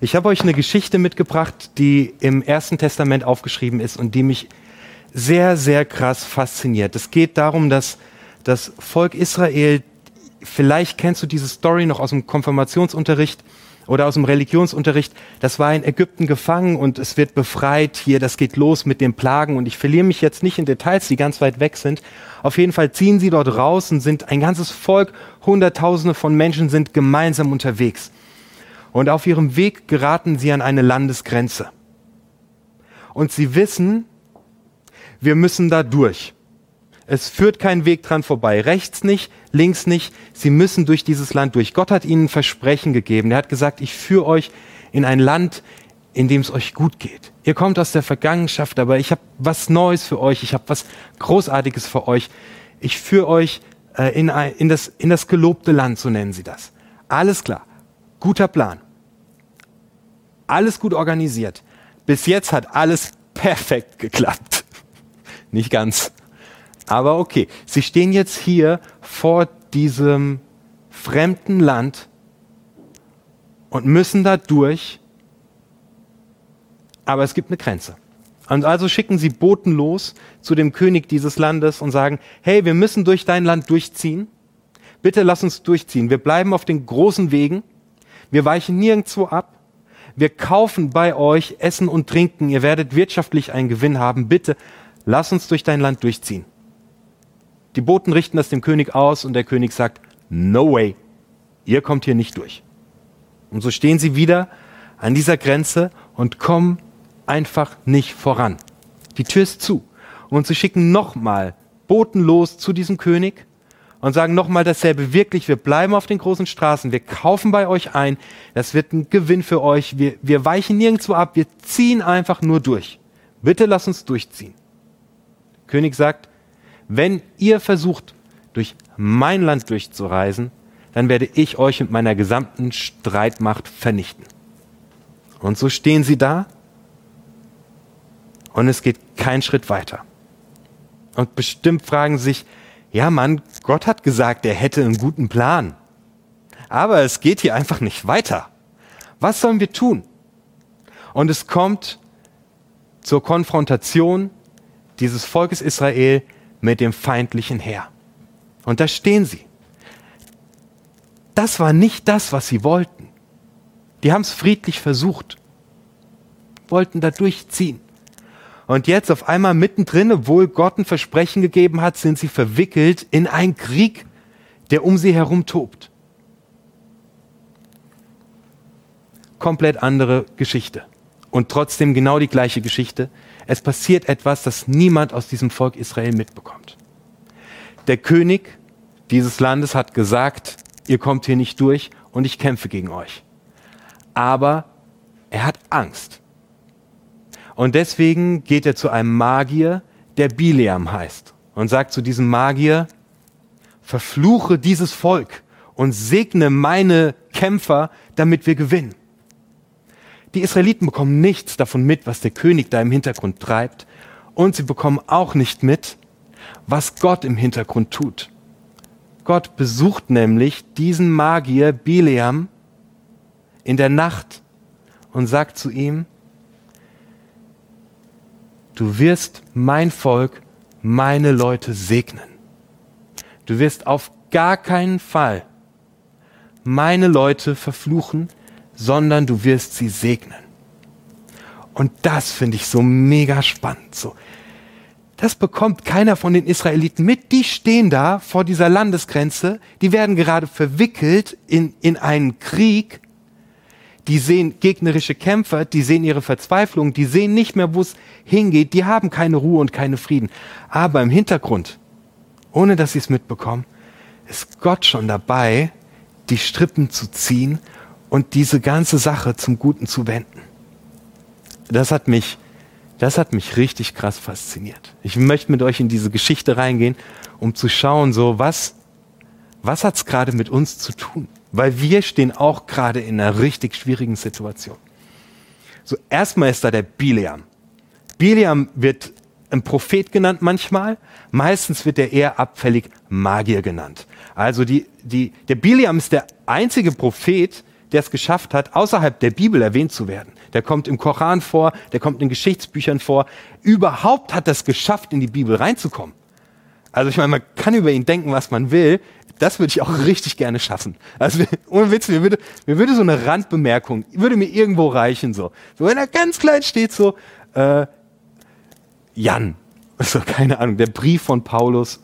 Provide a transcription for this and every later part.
Ich habe euch eine Geschichte mitgebracht, die im Ersten Testament aufgeschrieben ist und die mich sehr, sehr krass fasziniert. Es geht darum, dass das Volk Israel, vielleicht kennst du diese Story noch aus dem Konfirmationsunterricht oder aus dem Religionsunterricht, das war in Ägypten gefangen und es wird befreit. Hier, das geht los mit den Plagen und ich verliere mich jetzt nicht in Details, die ganz weit weg sind. Auf jeden Fall ziehen sie dort raus und sind ein ganzes Volk, Hunderttausende von Menschen sind gemeinsam unterwegs. Und auf ihrem Weg geraten sie an eine Landesgrenze. Und sie wissen, wir müssen da durch. Es führt kein Weg dran vorbei. Rechts nicht, links nicht. Sie müssen durch dieses Land durch. Gott hat ihnen Versprechen gegeben. Er hat gesagt, ich führe euch in ein Land, in dem es euch gut geht. Ihr kommt aus der Vergangenschaft, aber ich habe was Neues für euch. Ich habe was Großartiges für euch. Ich führe euch äh, in, in, das, in das gelobte Land, so nennen sie das. Alles klar. Guter Plan alles gut organisiert. Bis jetzt hat alles perfekt geklappt. Nicht ganz. Aber okay, sie stehen jetzt hier vor diesem fremden Land und müssen da durch. Aber es gibt eine Grenze. Und also schicken sie Boten los zu dem König dieses Landes und sagen, hey, wir müssen durch dein Land durchziehen. Bitte lass uns durchziehen. Wir bleiben auf den großen Wegen. Wir weichen nirgendwo ab wir kaufen bei euch Essen und Trinken, ihr werdet wirtschaftlich einen Gewinn haben, bitte lass uns durch dein Land durchziehen. Die Boten richten das dem König aus und der König sagt, no way, ihr kommt hier nicht durch. Und so stehen sie wieder an dieser Grenze und kommen einfach nicht voran. Die Tür ist zu. Und sie schicken nochmal Boten los zu diesem König und sagen nochmal dasselbe. Wirklich, wir bleiben auf den großen Straßen, wir kaufen bei euch ein, das wird ein Gewinn für euch, wir, wir weichen nirgendwo ab, wir ziehen einfach nur durch. Bitte lasst uns durchziehen. Der König sagt, wenn ihr versucht, durch mein Land durchzureisen, dann werde ich euch mit meiner gesamten Streitmacht vernichten. Und so stehen sie da und es geht kein Schritt weiter. Und bestimmt fragen sich, ja Mann, Gott hat gesagt, er hätte einen guten Plan. Aber es geht hier einfach nicht weiter. Was sollen wir tun? Und es kommt zur Konfrontation dieses Volkes Israel mit dem feindlichen Heer. Und da stehen sie. Das war nicht das, was sie wollten. Die haben es friedlich versucht, wollten da durchziehen. Und jetzt auf einmal mittendrin, obwohl Gott ein Versprechen gegeben hat, sind sie verwickelt in einen Krieg, der um sie herum tobt. Komplett andere Geschichte. Und trotzdem genau die gleiche Geschichte. Es passiert etwas, das niemand aus diesem Volk Israel mitbekommt. Der König dieses Landes hat gesagt, ihr kommt hier nicht durch und ich kämpfe gegen euch. Aber er hat Angst. Und deswegen geht er zu einem Magier, der Bileam heißt, und sagt zu diesem Magier, verfluche dieses Volk und segne meine Kämpfer, damit wir gewinnen. Die Israeliten bekommen nichts davon mit, was der König da im Hintergrund treibt, und sie bekommen auch nicht mit, was Gott im Hintergrund tut. Gott besucht nämlich diesen Magier Bileam in der Nacht und sagt zu ihm, du wirst mein Volk, meine Leute segnen. Du wirst auf gar keinen Fall meine Leute verfluchen, sondern du wirst sie segnen. Und das finde ich so mega spannend. So, das bekommt keiner von den Israeliten mit. Die stehen da vor dieser Landesgrenze. Die werden gerade verwickelt in, in einen Krieg die sehen gegnerische Kämpfer, die sehen ihre Verzweiflung, die sehen nicht mehr, wo es hingeht, die haben keine Ruhe und keine Frieden. Aber im Hintergrund, ohne dass sie es mitbekommen, ist Gott schon dabei, die Strippen zu ziehen und diese ganze Sache zum Guten zu wenden. Das hat mich, das hat mich richtig krass fasziniert. Ich möchte mit euch in diese Geschichte reingehen, um zu schauen, so was, was hat's gerade mit uns zu tun? Weil wir stehen auch gerade in einer richtig schwierigen Situation. So, erstmal ist da der Bileam. Bileam wird ein Prophet genannt manchmal, meistens wird er eher abfällig Magier genannt. Also die, die, der Bileam ist der einzige Prophet, der es geschafft hat, außerhalb der Bibel erwähnt zu werden. Der kommt im Koran vor, der kommt in Geschichtsbüchern vor. Überhaupt hat er es geschafft, in die Bibel reinzukommen. Also ich meine, man kann über ihn denken, was man will. Das würde ich auch richtig gerne schaffen. Also ohne Witz, mir würde, mir würde so eine Randbemerkung, würde mir irgendwo reichen so. So wenn er ganz klein steht so, äh, Jan, so keine Ahnung, der Brief von Paulus,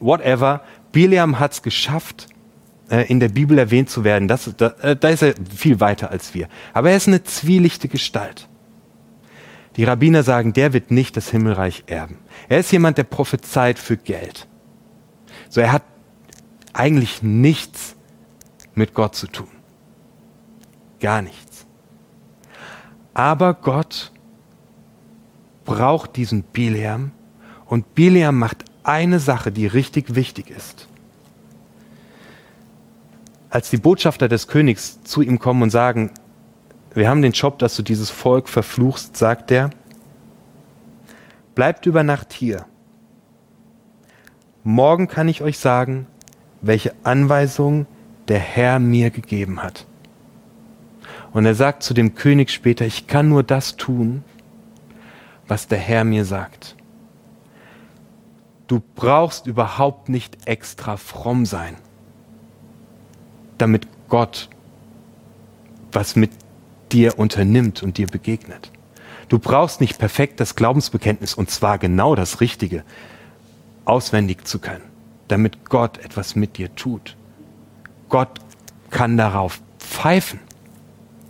whatever. Biliam hat es geschafft, äh, in der Bibel erwähnt zu werden. Das, da, äh, da ist er viel weiter als wir. Aber er ist eine zwielichte Gestalt. Die Rabbiner sagen, der wird nicht das Himmelreich erben. Er ist jemand, der prophezeit für Geld. So, er hat eigentlich nichts mit Gott zu tun. Gar nichts. Aber Gott braucht diesen Biliam und Biliam macht eine Sache, die richtig wichtig ist. Als die Botschafter des Königs zu ihm kommen und sagen, wir haben den Job, dass du dieses Volk verfluchst, sagt er, bleibt über Nacht hier. Morgen kann ich euch sagen, welche Anweisung der Herr mir gegeben hat. Und er sagt zu dem König später, ich kann nur das tun, was der Herr mir sagt. Du brauchst überhaupt nicht extra fromm sein, damit Gott was mit dir unternimmt und dir begegnet. Du brauchst nicht perfekt das Glaubensbekenntnis, und zwar genau das Richtige, auswendig zu können, damit Gott etwas mit dir tut. Gott kann darauf pfeifen,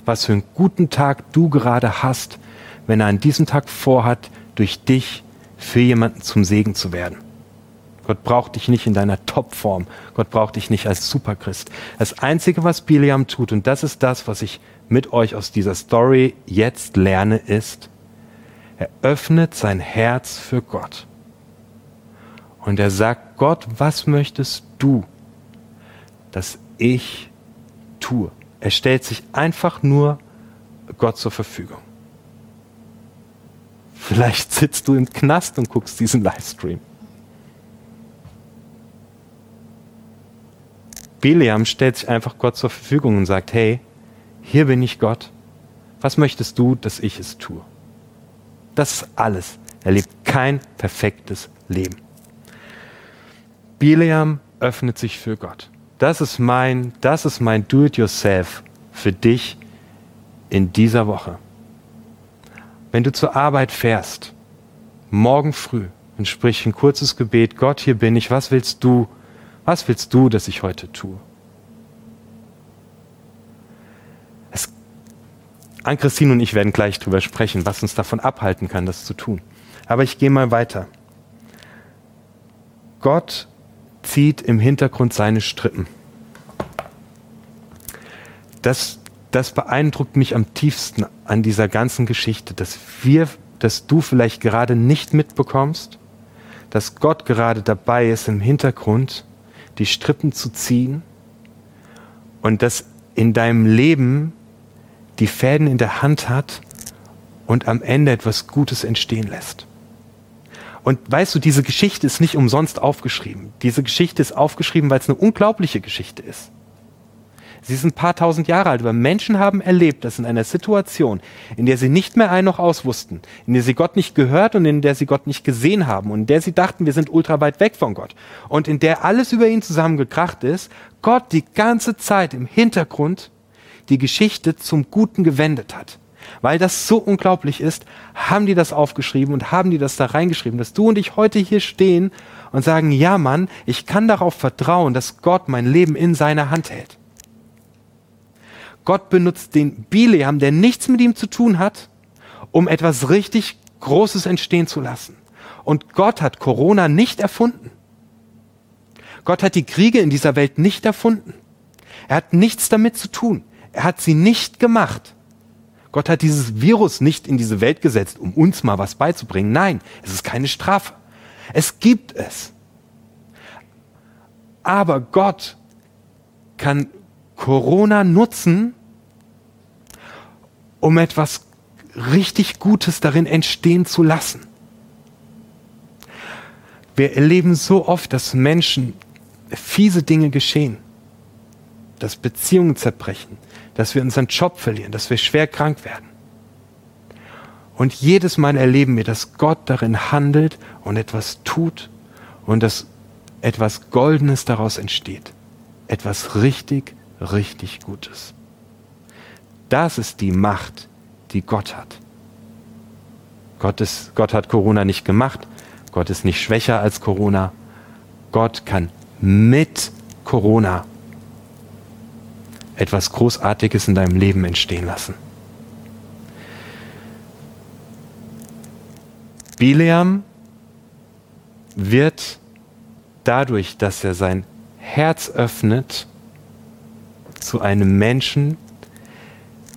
was für einen guten Tag du gerade hast, wenn er an diesem Tag vorhat, durch dich für jemanden zum Segen zu werden. Gott braucht dich nicht in deiner Topform. Gott braucht dich nicht als Superchrist. Das Einzige, was Biliam tut, und das ist das, was ich mit euch aus dieser Story jetzt lerne, ist, er öffnet sein Herz für Gott. Und er sagt, Gott, was möchtest du, dass ich tue? Er stellt sich einfach nur Gott zur Verfügung. Vielleicht sitzt du im Knast und guckst diesen Livestream. Biliam stellt sich einfach Gott zur Verfügung und sagt, hey, hier bin ich Gott. Was möchtest du, dass ich es tue? Das ist alles. Er lebt kein perfektes Leben. Biliam öffnet sich für Gott. Das ist mein, das ist mein Do-it-yourself für dich in dieser Woche. Wenn du zur Arbeit fährst, morgen früh, und sprich ein kurzes Gebet, Gott, hier bin ich, was willst du, was willst du, dass ich heute tue? Ann-Christine und ich werden gleich drüber sprechen, was uns davon abhalten kann, das zu tun. Aber ich gehe mal weiter. Gott zieht im Hintergrund seine Strippen. Das, das beeindruckt mich am tiefsten an dieser ganzen Geschichte, dass wir, dass du vielleicht gerade nicht mitbekommst, dass Gott gerade dabei ist, im Hintergrund die Strippen zu ziehen und dass in deinem Leben die Fäden in der Hand hat und am Ende etwas Gutes entstehen lässt. Und weißt du, diese Geschichte ist nicht umsonst aufgeschrieben. Diese Geschichte ist aufgeschrieben, weil es eine unglaubliche Geschichte ist. Sie ist ein paar tausend Jahre alt, aber Menschen haben erlebt, dass in einer Situation, in der sie nicht mehr ein noch aus wussten, in der sie Gott nicht gehört und in der sie Gott nicht gesehen haben und in der sie dachten, wir sind ultra weit weg von Gott und in der alles über ihn zusammengekracht ist, Gott die ganze Zeit im Hintergrund die Geschichte zum Guten gewendet hat. Weil das so unglaublich ist, haben die das aufgeschrieben und haben die das da reingeschrieben, dass du und ich heute hier stehen und sagen, ja Mann, ich kann darauf vertrauen, dass Gott mein Leben in seiner Hand hält. Gott benutzt den Bileam, der nichts mit ihm zu tun hat, um etwas richtig Großes entstehen zu lassen. Und Gott hat Corona nicht erfunden. Gott hat die Kriege in dieser Welt nicht erfunden. Er hat nichts damit zu tun. Er hat sie nicht gemacht. Gott hat dieses Virus nicht in diese Welt gesetzt, um uns mal was beizubringen. Nein, es ist keine Strafe. Es gibt es. Aber Gott kann Corona nutzen, um etwas richtig Gutes darin entstehen zu lassen. Wir erleben so oft, dass Menschen fiese Dinge geschehen dass Beziehungen zerbrechen, dass wir unseren Job verlieren, dass wir schwer krank werden. Und jedes Mal erleben wir, dass Gott darin handelt und etwas tut und dass etwas Goldenes daraus entsteht. Etwas richtig, richtig Gutes. Das ist die Macht, die Gott hat. Gott, ist, Gott hat Corona nicht gemacht. Gott ist nicht schwächer als Corona. Gott kann mit Corona etwas Großartiges in deinem Leben entstehen lassen. Bileam wird dadurch, dass er sein Herz öffnet, zu einem Menschen,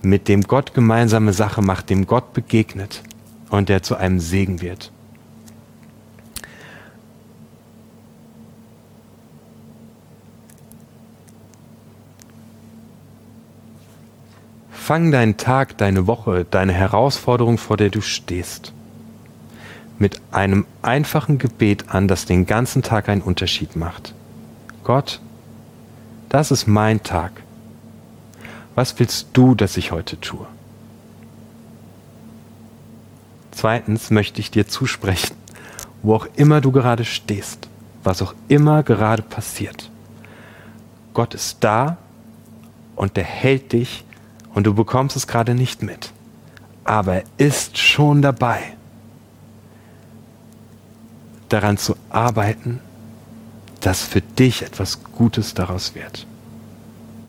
mit dem Gott gemeinsame Sache macht, dem Gott begegnet und der zu einem Segen wird. Fang deinen Tag, deine Woche, deine Herausforderung, vor der du stehst, mit einem einfachen Gebet an, das den ganzen Tag einen Unterschied macht. Gott, das ist mein Tag. Was willst du, dass ich heute tue? Zweitens möchte ich dir zusprechen, wo auch immer du gerade stehst, was auch immer gerade passiert. Gott ist da und er hält dich und du bekommst es gerade nicht mit. Aber er ist schon dabei, daran zu arbeiten, dass für dich etwas Gutes daraus wird.